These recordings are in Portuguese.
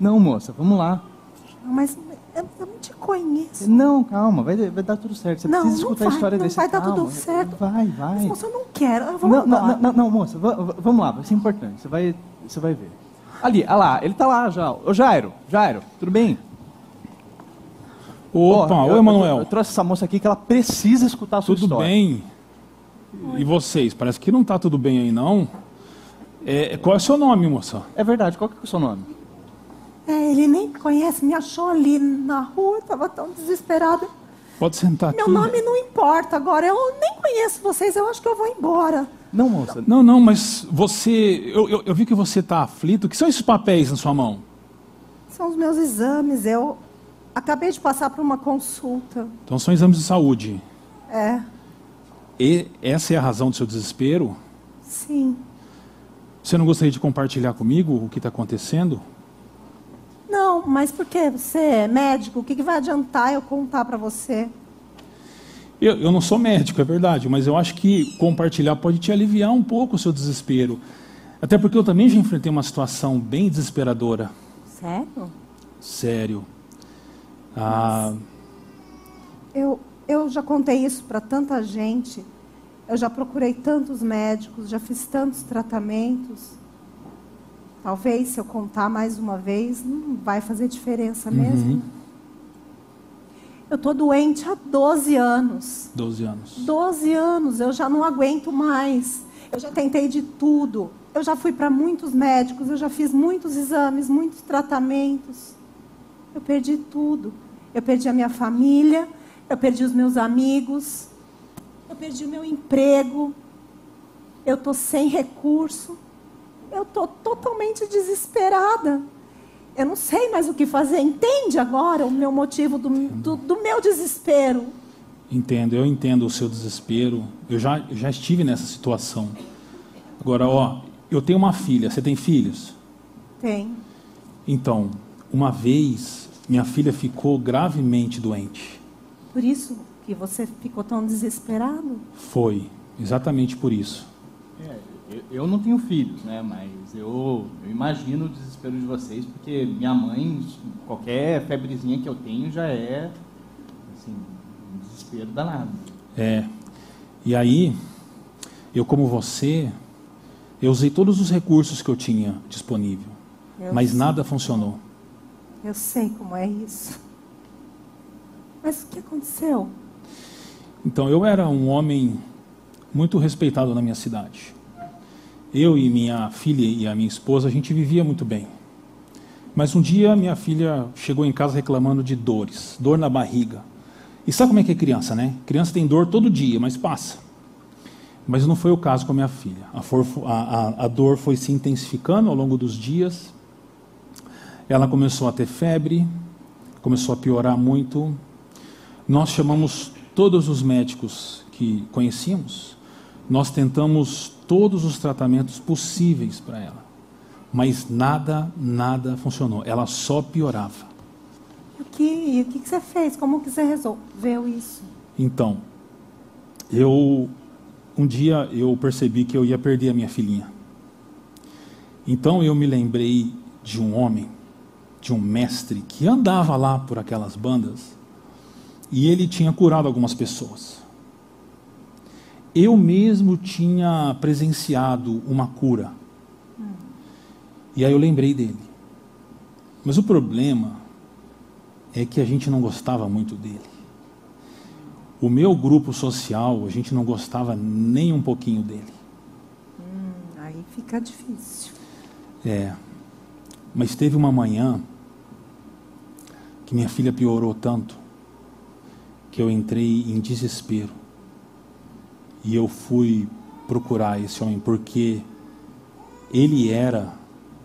Não, moça, vamos lá. Mas eu, eu não te conheço. Não, calma, vai, vai dar tudo certo. Você Não, precisa não escutar a vai, história não desse. vai dar tudo certo. Vai, vai. Mas, moça, eu não quero. Eu vou Não, não, não, não, moça, va- va- vamos lá, vai ser importante. Você vai, você vai ver. Ali, olha lá, ele tá lá já. Ô Jairo, Jairo, tudo bem? Opa, eu- oi, eu- Emanuel. Eu, trouxe essa moça aqui que ela precisa escutar a sua Tudo história. bem? E vocês? Parece que não tá tudo bem aí, não. É, qual é o seu nome, moça? É verdade, qual que é o seu nome? É, ele nem me conhece, me achou ali na rua, estava tão desesperada. Pode sentar Meu aqui. nome não importa agora, eu nem conheço vocês, eu acho que eu vou embora. Não, moça. Não, não, mas você. Eu, eu, eu vi que você tá aflito. O que são esses papéis na sua mão? São os meus exames, eu acabei de passar por uma consulta. Então são exames de saúde. É, E essa é a razão do seu desespero? sim. Você não gostaria de compartilhar comigo o que está acontecendo? Não, mas por que você é médico? O que, que vai adiantar eu contar para você? Eu, eu não sou médico, é verdade, mas eu acho que compartilhar pode te aliviar um pouco o seu desespero. Até porque eu também já enfrentei uma situação bem desesperadora. Sério? Sério. Ah, Eu, eu já contei isso para tanta gente. Eu já procurei tantos médicos, já fiz tantos tratamentos. Talvez, se eu contar mais uma vez, não vai fazer diferença mesmo. Eu estou doente há 12 anos. 12 anos. 12 anos, eu já não aguento mais. Eu já tentei de tudo. Eu já fui para muitos médicos, eu já fiz muitos exames, muitos tratamentos. Eu perdi tudo. Eu perdi a minha família, eu perdi os meus amigos, eu perdi o meu emprego, eu estou sem recurso, eu estou totalmente desesperada. Eu não sei mais o que fazer. Entende agora o meu motivo do, do, do meu desespero? Entendo, eu entendo o seu desespero. Eu já, já estive nessa situação. Agora, ó, eu tenho uma filha. Você tem filhos? Tem. Então, uma vez, minha filha ficou gravemente doente. Por isso que você ficou tão desesperado? Foi, exatamente por isso. Eu, eu não tenho filhos, né? Mas eu, eu imagino o desespero de vocês, porque minha mãe, qualquer febrezinha que eu tenho já é assim, um desespero danado. É. E aí, eu como você, eu usei todos os recursos que eu tinha disponível, Eu mas sei. nada funcionou. Eu sei como é isso. Mas o que aconteceu? Então, eu era um homem muito respeitado na minha cidade. Eu e minha filha e a minha esposa, a gente vivia muito bem. Mas um dia minha filha chegou em casa reclamando de dores, dor na barriga. E sabe como é que é criança, né? Criança tem dor todo dia, mas passa. Mas não foi o caso com a minha filha. A, for- a- a- a dor foi se intensificando ao longo dos dias. Ela começou a ter febre, começou a piorar muito. Nós chamamos todos os médicos que conhecíamos, nós tentamos todos os tratamentos possíveis para ela, mas nada, nada funcionou. Ela só piorava. O que, e o que que você fez? Como que você resolveu isso? Então, eu um dia eu percebi que eu ia perder a minha filhinha. Então eu me lembrei de um homem, de um mestre que andava lá por aquelas bandas e ele tinha curado algumas pessoas. Eu mesmo tinha presenciado uma cura. E aí eu lembrei dele. Mas o problema é que a gente não gostava muito dele. O meu grupo social, a gente não gostava nem um pouquinho dele. Hum, aí fica difícil. É. Mas teve uma manhã que minha filha piorou tanto que eu entrei em desespero. E eu fui procurar esse homem porque ele era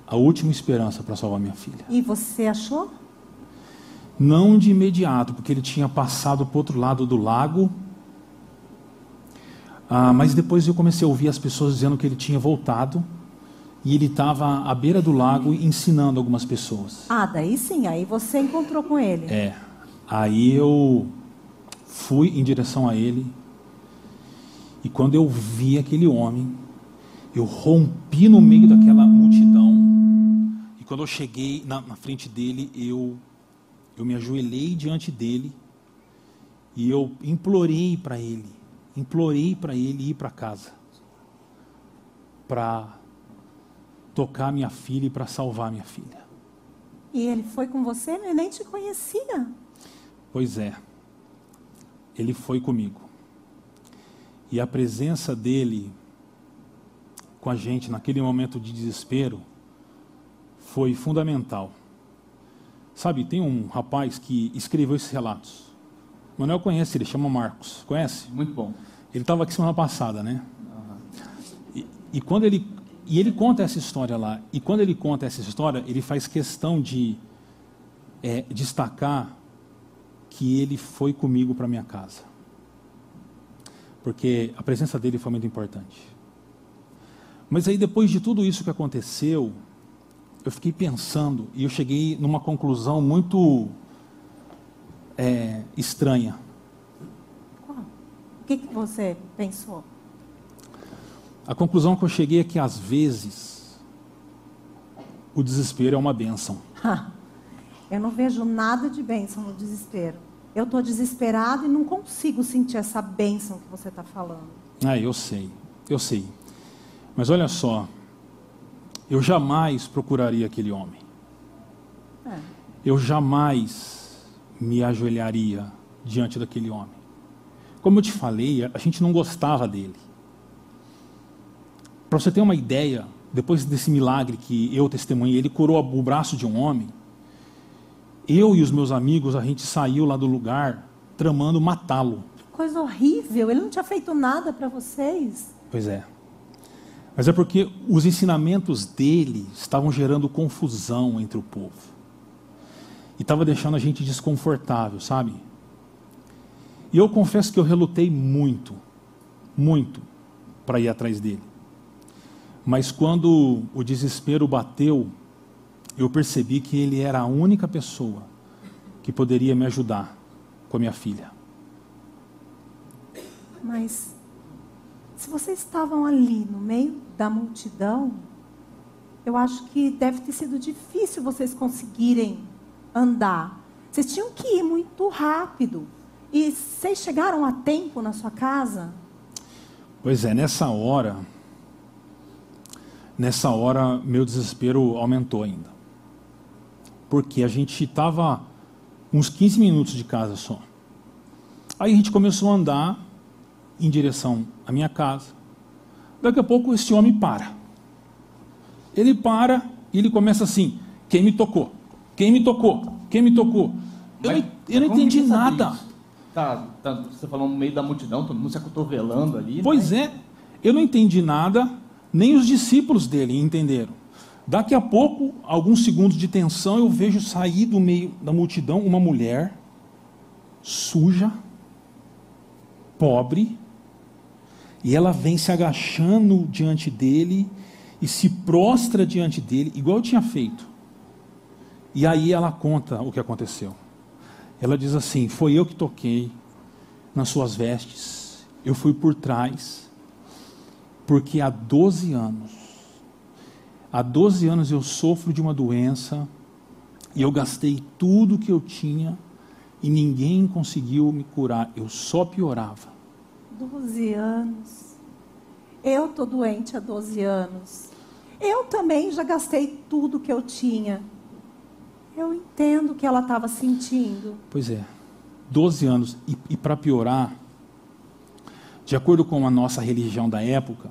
a última esperança para salvar minha filha. E você achou? Não de imediato, porque ele tinha passado para o outro lado do lago. Ah, mas depois eu comecei a ouvir as pessoas dizendo que ele tinha voltado e ele estava à beira do lago ensinando algumas pessoas. Ah, daí sim, aí você encontrou com ele. É. Aí eu fui em direção a ele e quando eu vi aquele homem, eu rompi no meio daquela multidão. E quando eu cheguei na, na frente dele, eu, eu me ajoelhei diante dele e eu implorei para ele, implorei para ele ir para casa, para tocar minha filha e para salvar minha filha. E ele foi com você? Ele nem te conhecia. Pois é, ele foi comigo. E a presença dele com a gente naquele momento de desespero foi fundamental. Sabe, tem um rapaz que escreveu esses relatos. O Manuel conhece, ele chama Marcos. Conhece? Muito bom. Ele estava aqui semana passada, né? E, e, quando ele e ele conta essa história lá. E quando ele conta essa história, ele faz questão de é, destacar que ele foi comigo para minha casa, porque a presença dele foi muito importante. Mas aí depois de tudo isso que aconteceu, eu fiquei pensando e eu cheguei numa conclusão muito é, estranha. O que, que você pensou? A conclusão que eu cheguei é que às vezes o desespero é uma benção. eu não vejo nada de bênção no desespero. Eu estou desesperado e não consigo sentir essa bênção que você está falando. Ah, eu sei, eu sei. Mas olha só, eu jamais procuraria aquele homem. É. Eu jamais me ajoelharia diante daquele homem. Como eu te falei, a gente não gostava dele. Para você ter uma ideia, depois desse milagre que eu testemunhei, ele curou o braço de um homem. Eu e os meus amigos, a gente saiu lá do lugar tramando matá-lo. Coisa horrível, ele não tinha feito nada para vocês. Pois é. Mas é porque os ensinamentos dele estavam gerando confusão entre o povo. E estava deixando a gente desconfortável, sabe? E eu confesso que eu relutei muito, muito, para ir atrás dele. Mas quando o desespero bateu, eu percebi que ele era a única pessoa que poderia me ajudar com a minha filha. Mas se vocês estavam ali no meio da multidão, eu acho que deve ter sido difícil vocês conseguirem andar. Vocês tinham que ir muito rápido. E vocês chegaram a tempo na sua casa? Pois é, nessa hora, nessa hora meu desespero aumentou ainda. Porque a gente estava uns 15 minutos de casa só. Aí a gente começou a andar em direção à minha casa. Daqui a pouco esse homem para. Ele para e ele começa assim: quem me tocou? Quem me tocou? Quem me tocou? Eu, não, eu não entendi nada. Tá, tá, você falou no meio da multidão, todo mundo se acotovelando ali. Pois né? é, eu não entendi nada, nem os discípulos dele entenderam. Daqui a pouco, alguns segundos de tensão, eu vejo sair do meio da multidão uma mulher suja, pobre, e ela vem se agachando diante dele e se prostra diante dele, igual eu tinha feito. E aí ela conta o que aconteceu. Ela diz assim: Foi eu que toquei nas suas vestes, eu fui por trás, porque há 12 anos, há 12 anos eu sofro de uma doença e eu gastei tudo que eu tinha e ninguém conseguiu me curar, eu só piorava. 12 anos. Eu estou doente há 12 anos. Eu também já gastei tudo que eu tinha. Eu entendo o que ela estava sentindo. Pois é. 12 anos. E, e para piorar, de acordo com a nossa religião da época,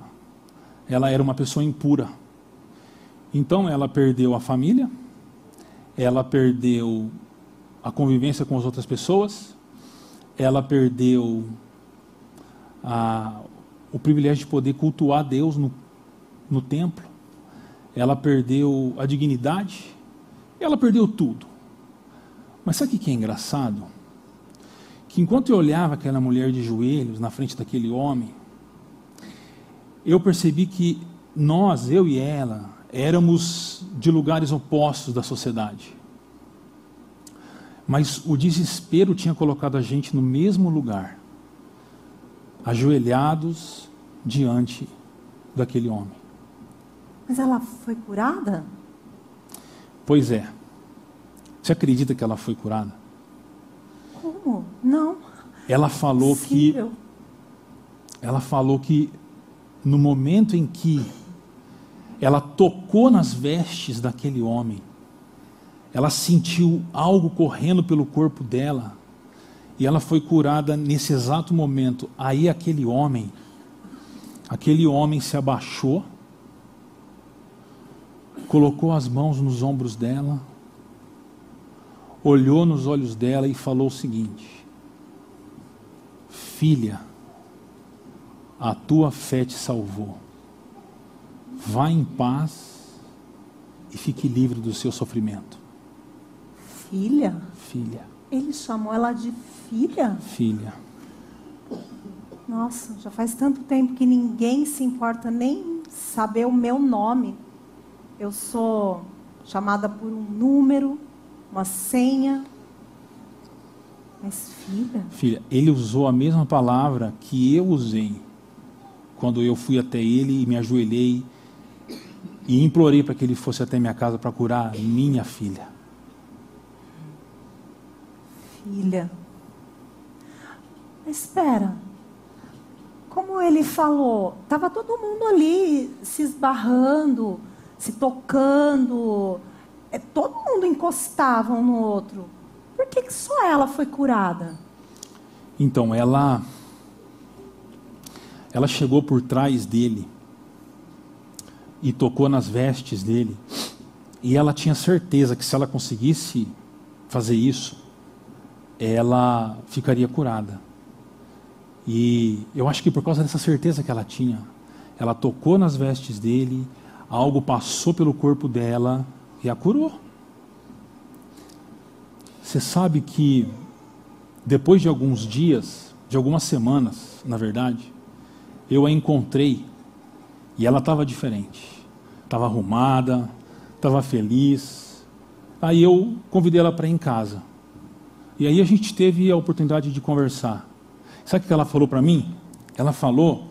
ela era uma pessoa impura. Então ela perdeu a família, ela perdeu a convivência com as outras pessoas, ela perdeu a, o privilégio de poder cultuar Deus no, no templo, ela perdeu a dignidade, ela perdeu tudo. Mas sabe o que é engraçado? Que enquanto eu olhava aquela mulher de joelhos na frente daquele homem, eu percebi que nós, eu e ela, éramos de lugares opostos da sociedade. Mas o desespero tinha colocado a gente no mesmo lugar ajoelhados diante daquele homem. Mas ela foi curada? Pois é. Você acredita que ela foi curada? Como? Não. Ela falou que ela falou que no momento em que ela tocou nas vestes daquele homem, ela sentiu algo correndo pelo corpo dela e ela foi curada nesse exato momento. Aí aquele homem, aquele homem se abaixou, colocou as mãos nos ombros dela, olhou nos olhos dela e falou o seguinte: Filha, a tua fé te salvou. Vá em paz e fique livre do seu sofrimento. Filha? Filha. Ele chamou ela de filha? Filha. Nossa, já faz tanto tempo que ninguém se importa nem saber o meu nome. Eu sou chamada por um número, uma senha. Mas filha? Filha, ele usou a mesma palavra que eu usei quando eu fui até ele e me ajoelhei e implorei para que ele fosse até minha casa para curar minha filha. Filha. Mas espera. Como ele falou, estava todo mundo ali se esbarrando, se tocando. É, todo mundo encostava um no outro. Por que, que só ela foi curada? Então, ela ela chegou por trás dele e tocou nas vestes dele. E ela tinha certeza que se ela conseguisse fazer isso, ela ficaria curada. E eu acho que por causa dessa certeza que ela tinha, ela tocou nas vestes dele, algo passou pelo corpo dela e a curou. Você sabe que depois de alguns dias, de algumas semanas, na verdade, eu a encontrei e ela estava diferente. Estava arrumada, estava feliz. Aí eu convidei ela para ir em casa. E aí a gente teve a oportunidade de conversar. Sabe o que ela falou para mim? Ela falou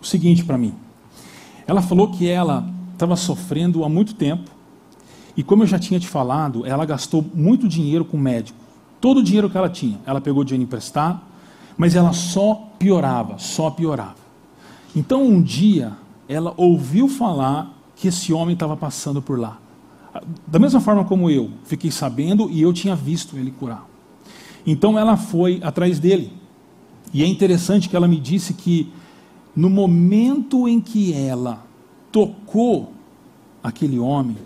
o seguinte para mim. Ela falou que ela estava sofrendo há muito tempo. E como eu já tinha te falado, ela gastou muito dinheiro com médico. Todo o dinheiro que ela tinha. Ela pegou dinheiro emprestado, mas ela só piorava, só piorava. Então um dia ela ouviu falar que esse homem estava passando por lá. Da mesma forma como eu, fiquei sabendo e eu tinha visto ele curar. Então ela foi atrás dele. E é interessante que ela me disse que no momento em que ela tocou aquele homem,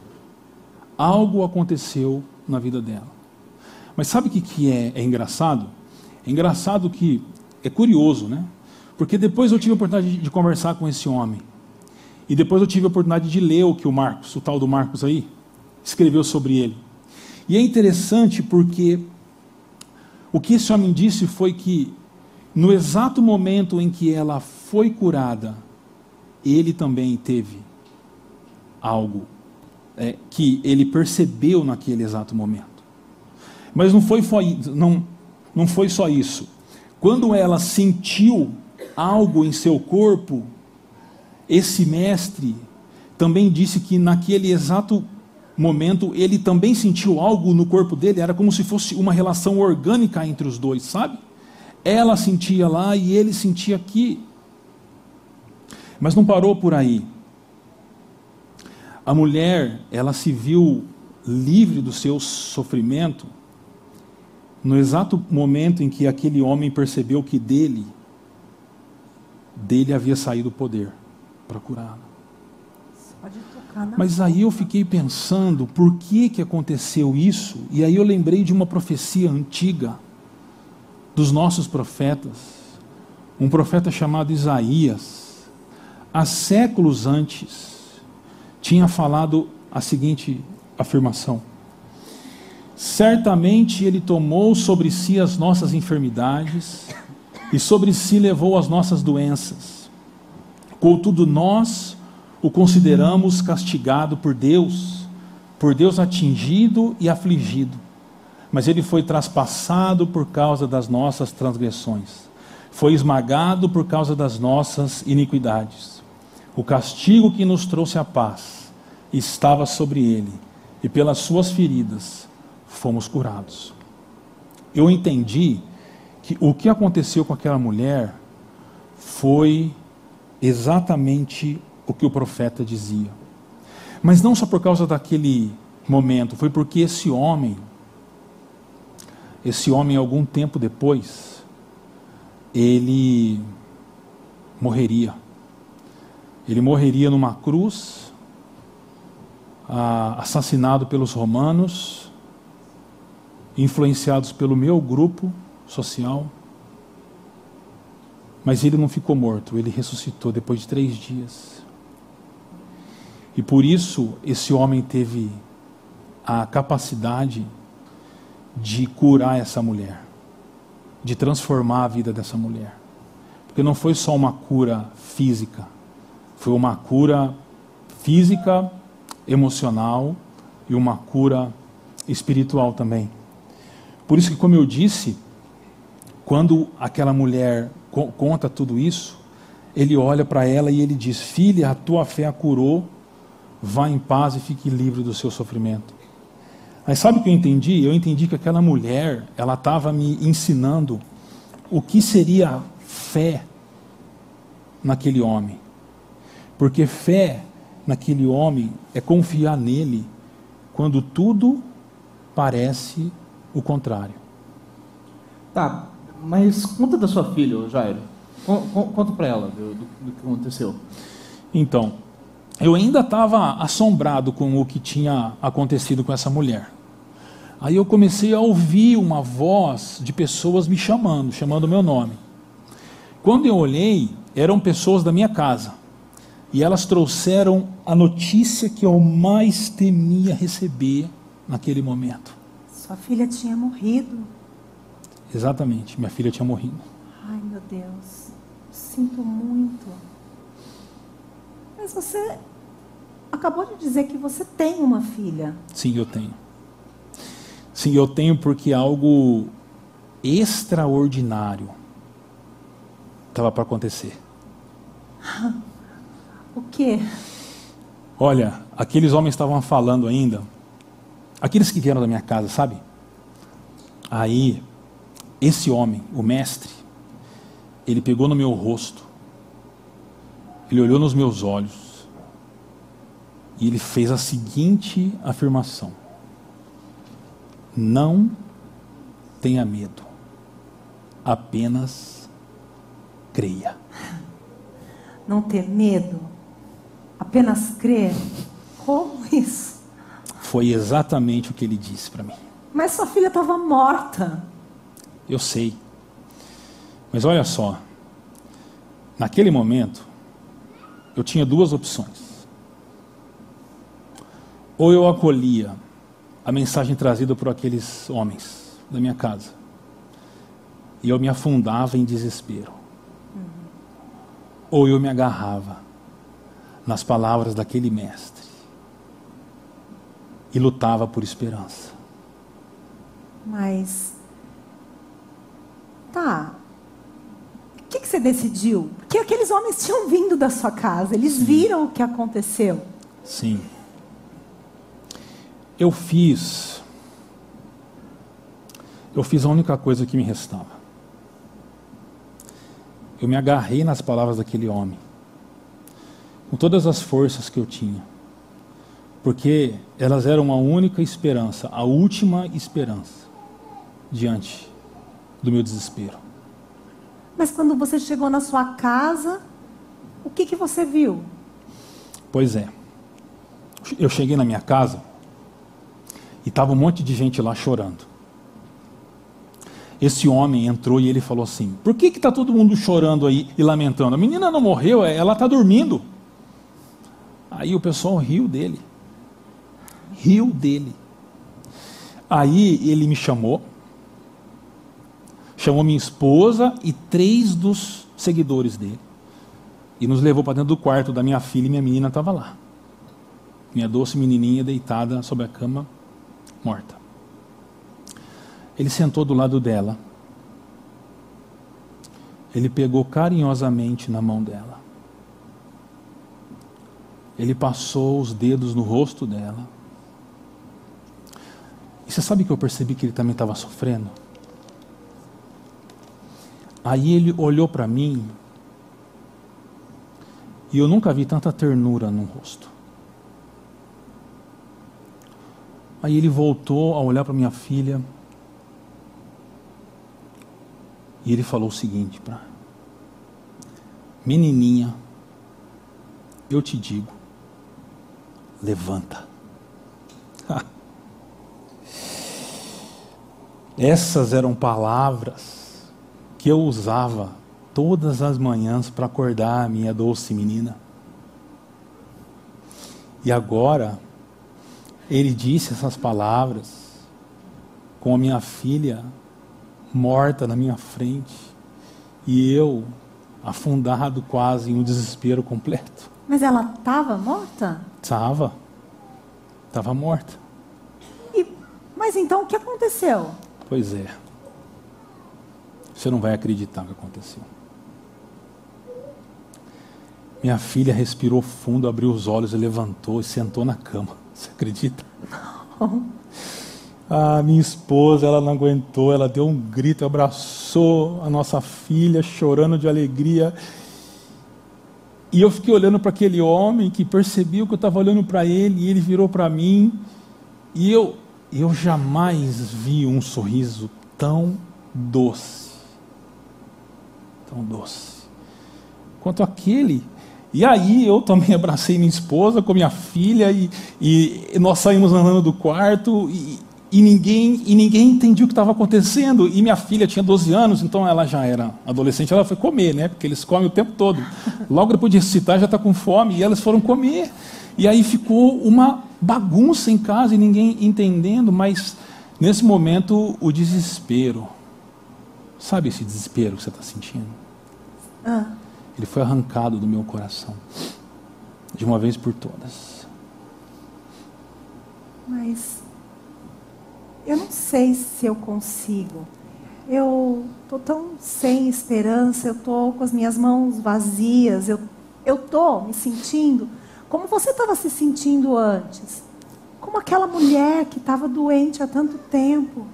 algo aconteceu na vida dela. Mas sabe o que, que é, é engraçado? É engraçado que, é curioso, né? Porque depois eu tive a oportunidade de, de conversar com esse homem. E depois eu tive a oportunidade de ler o que o Marcos, o tal do Marcos aí, escreveu sobre ele. E é interessante porque o que esse homem disse foi que, no exato momento em que ela foi curada, ele também teve algo é, que ele percebeu naquele exato momento. Mas não foi, só, não, não foi só isso. Quando ela sentiu algo em seu corpo, esse mestre também disse que naquele exato momento ele também sentiu algo no corpo dele, era como se fosse uma relação orgânica entre os dois, sabe? Ela sentia lá e ele sentia aqui. Mas não parou por aí. A mulher, ela se viu livre do seu sofrimento no exato momento em que aquele homem percebeu que dele dele havia saído o poder para curá-la. Mas aí eu fiquei pensando por que, que aconteceu isso, e aí eu lembrei de uma profecia antiga dos nossos profetas, um profeta chamado Isaías, há séculos antes, tinha falado a seguinte afirmação: Certamente ele tomou sobre si as nossas enfermidades e sobre si levou as nossas doenças. Contudo, nós o consideramos castigado por Deus, por Deus atingido e afligido. Mas ele foi traspassado por causa das nossas transgressões, foi esmagado por causa das nossas iniquidades. O castigo que nos trouxe a paz estava sobre ele, e pelas suas feridas fomos curados. Eu entendi que o que aconteceu com aquela mulher foi exatamente o que o profeta dizia. Mas não só por causa daquele momento, foi porque esse homem, esse homem, algum tempo depois, ele morreria. Ele morreria numa cruz, assassinado pelos romanos, influenciados pelo meu grupo social. Mas ele não ficou morto, ele ressuscitou depois de três dias. E por isso esse homem teve a capacidade de curar essa mulher, de transformar a vida dessa mulher. Porque não foi só uma cura física, foi uma cura física, emocional e uma cura espiritual também. Por isso que, como eu disse, quando aquela mulher conta tudo isso, ele olha para ela e ele diz: Filha, a tua fé a curou, vá em paz e fique livre do seu sofrimento. Mas sabe o que eu entendi? Eu entendi que aquela mulher, ela estava me ensinando o que seria fé naquele homem. Porque fé naquele homem é confiar nele quando tudo parece o contrário. Tá, mas conta da sua filha, Jairo. Conta para ela do, do, do, que aconteceu. Então, eu ainda estava assombrado com o que tinha acontecido com essa mulher. Aí eu comecei a ouvir uma voz de pessoas me chamando, chamando o meu nome. Quando eu olhei, eram pessoas da minha casa. E elas trouxeram a notícia que eu mais temia receber naquele momento. Sua filha tinha morrido. Exatamente, minha filha tinha morrido. Ai, meu Deus. Sinto muito. Mas você acabou de dizer que você tem uma filha. Sim, eu tenho. Sim, eu tenho porque algo extraordinário estava para acontecer. O quê? Olha, aqueles homens estavam falando ainda, aqueles que vieram da minha casa, sabe? Aí, esse homem, o mestre, ele pegou no meu rosto, ele olhou nos meus olhos e ele fez a seguinte afirmação: Não tenha medo, apenas creia. Não ter medo, apenas crer. Como isso? Foi exatamente o que ele disse para mim. Mas sua filha estava morta. Eu sei. Mas olha só. Naquele momento, eu tinha duas opções. Ou eu acolhia a mensagem trazida por aqueles homens da minha casa, e eu me afundava em desespero. Ou eu me agarrava nas palavras daquele mestre e lutava por esperança. Mas Tá. O que, que você decidiu? Porque aqueles homens tinham vindo da sua casa, eles Sim. viram o que aconteceu. Sim. Eu fiz. Eu fiz a única coisa que me restava. Eu me agarrei nas palavras daquele homem, com todas as forças que eu tinha, porque elas eram a única esperança, a última esperança diante do meu desespero. Mas quando você chegou na sua casa, o que, que você viu? Pois é. Eu cheguei na minha casa e estava um monte de gente lá chorando. Esse homem entrou e ele falou assim: Por que está todo mundo chorando aí e lamentando? A menina não morreu, é, ela está dormindo. Aí o pessoal riu dele. Riu dele. Aí ele me chamou chamou minha esposa e três dos seguidores dele. E nos levou para dentro do quarto da minha filha e minha menina estava lá. Minha doce menininha deitada sobre a cama, morta. Ele sentou do lado dela. Ele pegou carinhosamente na mão dela. Ele passou os dedos no rosto dela. E você sabe que eu percebi que ele também estava sofrendo? Aí ele olhou para mim e eu nunca vi tanta ternura no rosto. Aí ele voltou a olhar para minha filha e ele falou o seguinte para menininha, eu te digo, levanta. Essas eram palavras que eu usava todas as manhãs para acordar a minha doce menina. E agora, ele disse essas palavras com a minha filha morta na minha frente e eu afundado quase em um desespero completo. Mas ela estava morta? Estava. Estava morta. E, mas então o que aconteceu? Pois é. Você não vai acreditar o que aconteceu. Minha filha respirou fundo, abriu os olhos levantou e sentou na cama. Você acredita? Não. A minha esposa, ela não aguentou, ela deu um grito, abraçou a nossa filha, chorando de alegria. E eu fiquei olhando para aquele homem que percebeu que eu estava olhando para ele, e ele virou para mim, e eu, eu jamais vi um sorriso tão doce, tão doce, quanto aquele e aí eu também abracei minha esposa com minha filha e, e nós saímos andando do quarto e, e ninguém e ninguém entendia o que estava acontecendo. E minha filha tinha 12 anos, então ela já era adolescente, ela foi comer, né? Porque eles comem o tempo todo. Logo depois de recitar já está com fome e elas foram comer. E aí ficou uma bagunça em casa e ninguém entendendo, mas nesse momento o desespero. Sabe esse desespero que você está sentindo? Ah. Ele foi arrancado do meu coração, de uma vez por todas. Mas eu não sei se eu consigo. Eu tô tão sem esperança, eu tô com as minhas mãos vazias, eu eu tô me sentindo como você estava se sentindo antes, como aquela mulher que estava doente há tanto tempo.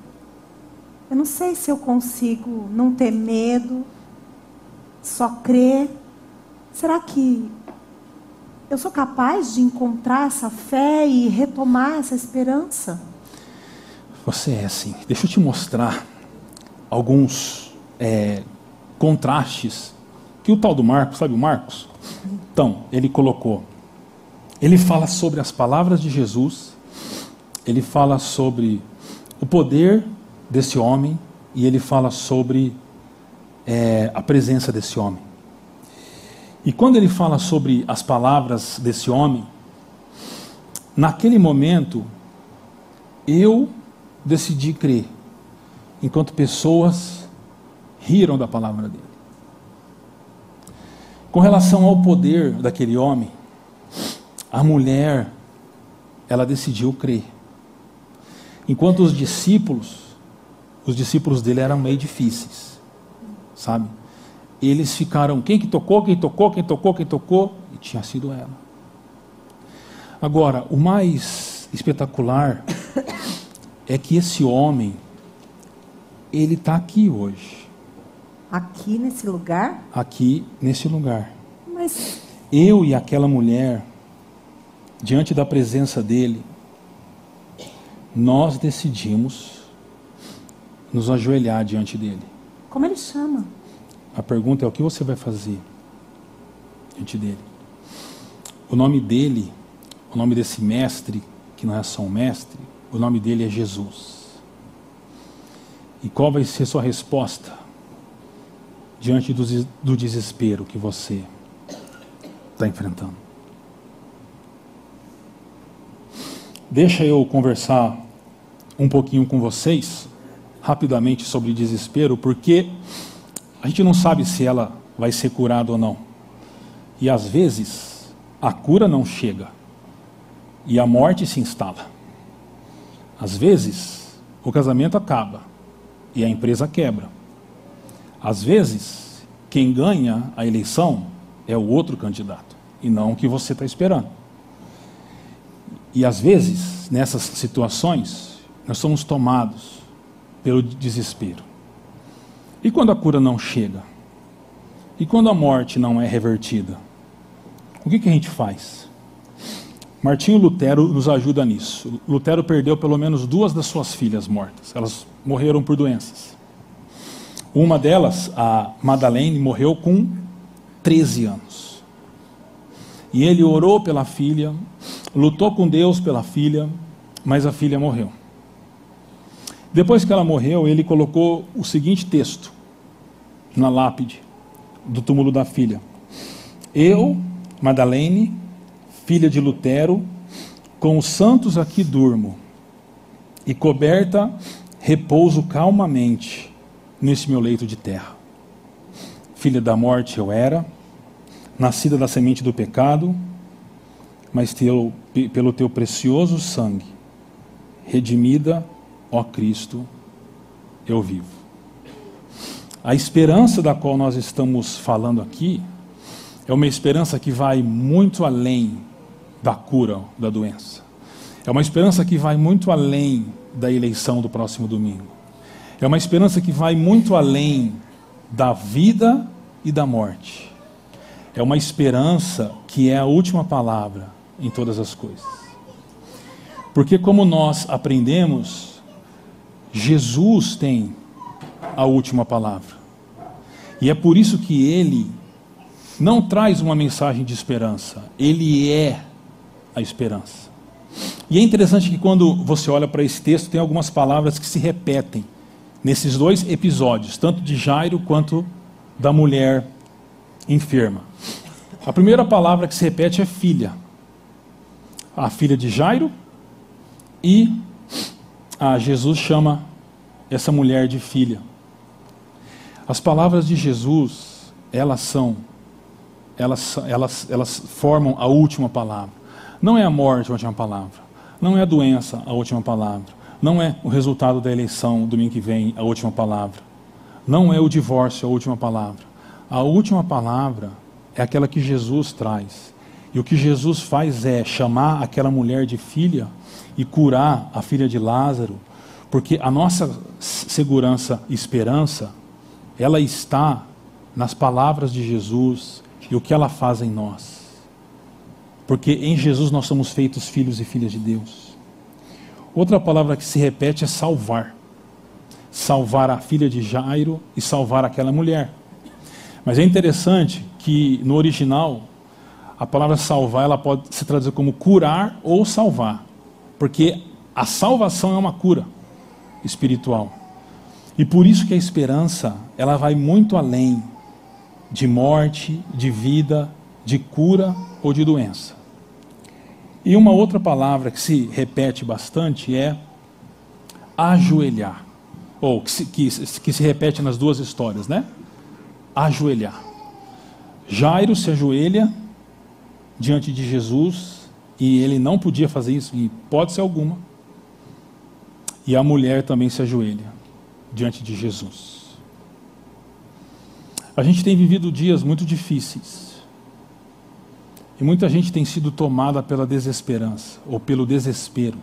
Eu não sei se eu consigo não ter medo, só crer? Será que eu sou capaz de encontrar essa fé e retomar essa esperança? Você é assim. Deixa eu te mostrar alguns é, contrastes que o tal do Marcos, sabe o Marcos? Então, ele colocou. Ele fala sobre as palavras de Jesus, ele fala sobre o poder desse homem e ele fala sobre é, a presença desse homem. E quando ele fala sobre as palavras desse homem, naquele momento, eu decidi crer, enquanto pessoas riram da palavra dele. Com relação ao poder daquele homem, a mulher, ela decidiu crer. Enquanto os discípulos, os discípulos dele eram meio difíceis sabe? Eles ficaram, quem que tocou, quem tocou, quem tocou, quem tocou, e tinha sido ela. Agora, o mais espetacular é que esse homem, ele está aqui hoje. Aqui nesse lugar? Aqui nesse lugar. Mas eu e aquela mulher, diante da presença dele, nós decidimos nos ajoelhar diante dele. Como ele chama? A pergunta é o que você vai fazer diante dele. O nome dele, o nome desse mestre, que não é só um mestre, o nome dele é Jesus. E qual vai ser sua resposta diante do, do desespero que você está enfrentando? Deixa eu conversar um pouquinho com vocês rapidamente sobre desespero, porque a gente não sabe se ela vai ser curada ou não. E às vezes a cura não chega e a morte se instala. Às vezes o casamento acaba e a empresa quebra. Às vezes quem ganha a eleição é o outro candidato e não o que você está esperando. E às vezes, nessas situações, nós somos tomados pelo desespero. E quando a cura não chega? E quando a morte não é revertida? O que, que a gente faz? Martinho Lutero nos ajuda nisso. Lutero perdeu pelo menos duas das suas filhas mortas. Elas morreram por doenças. Uma delas, a Madeleine, morreu com 13 anos. E ele orou pela filha, lutou com Deus pela filha, mas a filha morreu. Depois que ela morreu, ele colocou o seguinte texto na lápide do túmulo da filha: Eu, Madalene, filha de Lutero, com os santos aqui durmo, e coberta repouso calmamente nesse meu leito de terra. Filha da morte eu era, nascida da semente do pecado, mas teu, pelo teu precioso sangue, redimida, ó Cristo, eu vivo. A esperança da qual nós estamos falando aqui é uma esperança que vai muito além da cura da doença. É uma esperança que vai muito além da eleição do próximo domingo. É uma esperança que vai muito além da vida e da morte. É uma esperança que é a última palavra em todas as coisas. Porque, como nós aprendemos, Jesus tem a última palavra. E é por isso que ele não traz uma mensagem de esperança, ele é a esperança. E é interessante que quando você olha para esse texto, tem algumas palavras que se repetem nesses dois episódios, tanto de Jairo quanto da mulher enferma. A primeira palavra que se repete é filha. A filha de Jairo e a Jesus chama essa mulher de filha. As palavras de Jesus, elas são elas, elas, elas formam a última palavra. Não é a morte a última palavra. Não é a doença a última palavra. Não é o resultado da eleição domingo que vem a última palavra. Não é o divórcio a última palavra. A última palavra é aquela que Jesus traz. E o que Jesus faz é chamar aquela mulher de filha e curar a filha de Lázaro, porque a nossa segurança e esperança, ela está nas palavras de Jesus e o que ela faz em nós. Porque em Jesus nós somos feitos filhos e filhas de Deus. Outra palavra que se repete é salvar. Salvar a filha de Jairo e salvar aquela mulher. Mas é interessante que no original a palavra salvar ela pode se traduzir como curar ou salvar, porque a salvação é uma cura espiritual. E por isso que a esperança, ela vai muito além de morte, de vida, de cura ou de doença. E uma outra palavra que se repete bastante é ajoelhar. Ou que se, que, que se repete nas duas histórias, né? Ajoelhar. Jairo se ajoelha diante de Jesus e ele não podia fazer isso em hipótese alguma. E a mulher também se ajoelha diante de Jesus. A gente tem vivido dias muito difíceis. E muita gente tem sido tomada pela desesperança ou pelo desespero.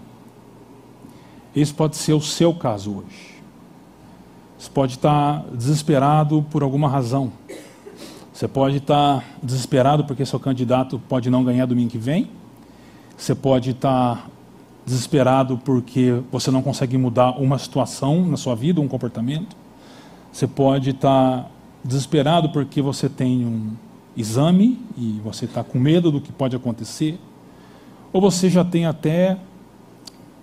Esse pode ser o seu caso hoje. Você pode estar desesperado por alguma razão. Você pode estar desesperado porque seu candidato pode não ganhar domingo que vem. Você pode estar desesperado porque você não consegue mudar uma situação na sua vida, um comportamento. Você pode estar desesperado porque você tem um exame e você está com medo do que pode acontecer, ou você já tem até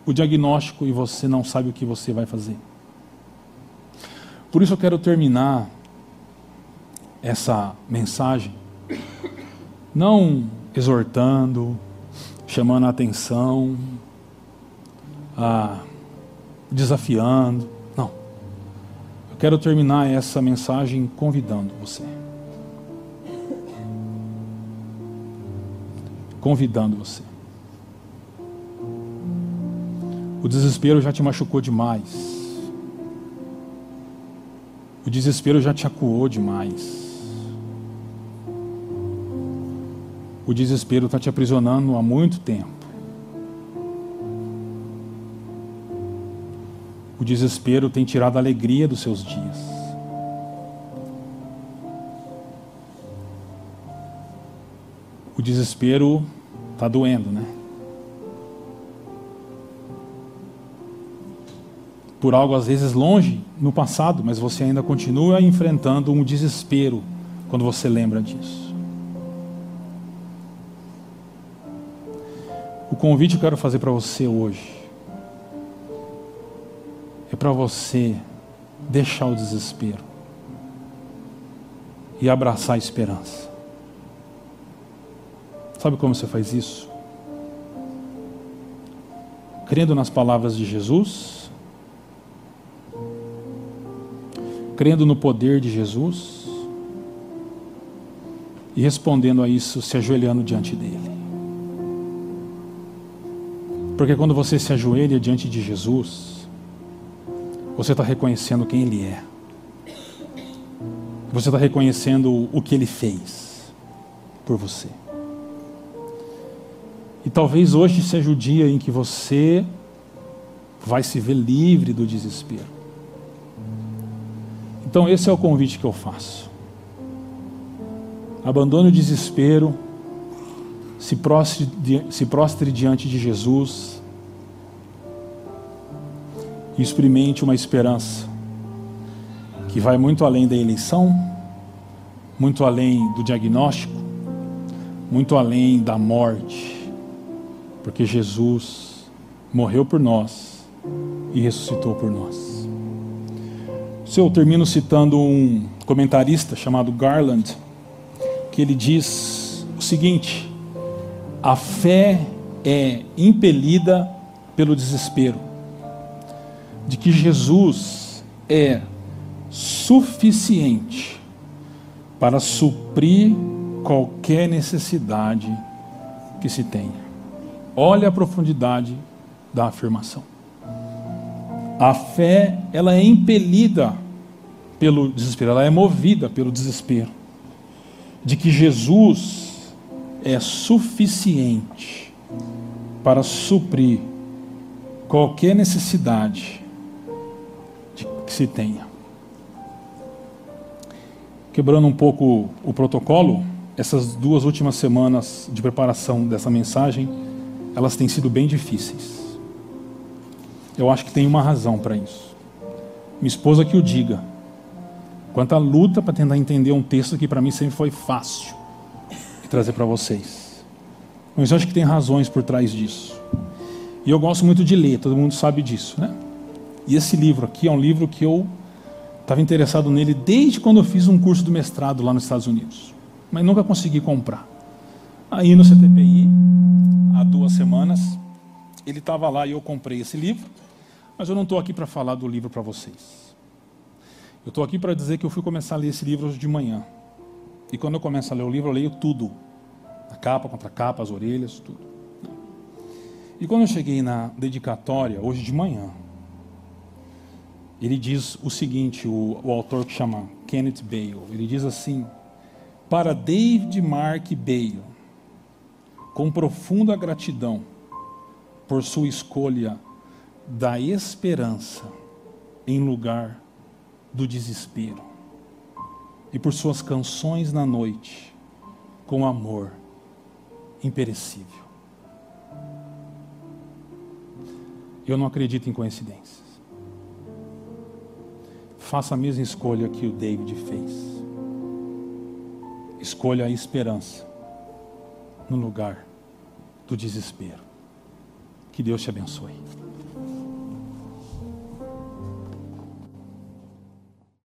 o diagnóstico e você não sabe o que você vai fazer. Por isso eu quero terminar essa mensagem não exortando, chamando a atenção, a desafiando. Não. Eu quero terminar essa mensagem convidando você. convidando você. O desespero já te machucou demais. O desespero já te acuou demais. O desespero está te aprisionando há muito tempo. desespero tem tirado a alegria dos seus dias. O desespero está doendo, né? Por algo às vezes longe no passado, mas você ainda continua enfrentando um desespero quando você lembra disso. Convite que eu quero fazer para você hoje é para você deixar o desespero e abraçar a esperança. Sabe como você faz isso? Crendo nas palavras de Jesus, crendo no poder de Jesus e respondendo a isso se ajoelhando diante dele. Porque quando você se ajoelha diante de Jesus, você está reconhecendo quem Ele é. Você está reconhecendo o que Ele fez por você. E talvez hoje seja o dia em que você vai se ver livre do desespero. Então, esse é o convite que eu faço. Abandone o desespero, se prostre, se prostre diante de Jesus e experimente uma esperança que vai muito além da eleição, muito além do diagnóstico, muito além da morte, porque Jesus morreu por nós e ressuscitou por nós. Se eu termino citando um comentarista chamado Garland, que ele diz o seguinte: a fé é impelida pelo desespero de que Jesus é suficiente para suprir qualquer necessidade que se tenha. Olha a profundidade da afirmação. A fé, ela é impelida pelo desespero, ela é movida pelo desespero de que Jesus é suficiente para suprir qualquer necessidade que se tenha. Quebrando um pouco o protocolo, essas duas últimas semanas de preparação dessa mensagem, elas têm sido bem difíceis. Eu acho que tem uma razão para isso. Minha esposa que o diga. Quanta luta para tentar entender um texto que para mim sempre foi fácil trazer para vocês. Mas eu acho que tem razões por trás disso. E eu gosto muito de ler, todo mundo sabe disso, né? E esse livro aqui é um livro que eu estava interessado nele desde quando eu fiz um curso do mestrado lá nos Estados Unidos, mas nunca consegui comprar. Aí no CTPI, há duas semanas, ele estava lá e eu comprei esse livro, mas eu não estou aqui para falar do livro para vocês. Eu estou aqui para dizer que eu fui começar a ler esse livro hoje de manhã. E quando eu começo a ler o livro, eu leio tudo. A capa contra a capa, as orelhas, tudo. E quando eu cheguei na dedicatória, hoje de manhã, ele diz o seguinte, o, o autor que chama Kenneth Bale, ele diz assim, para David Mark Bale, com profunda gratidão por sua escolha da esperança em lugar do desespero e por suas canções na noite com amor imperecível. Eu não acredito em coincidências faça a mesma escolha que o David fez. Escolha a esperança no lugar do desespero. Que Deus te abençoe.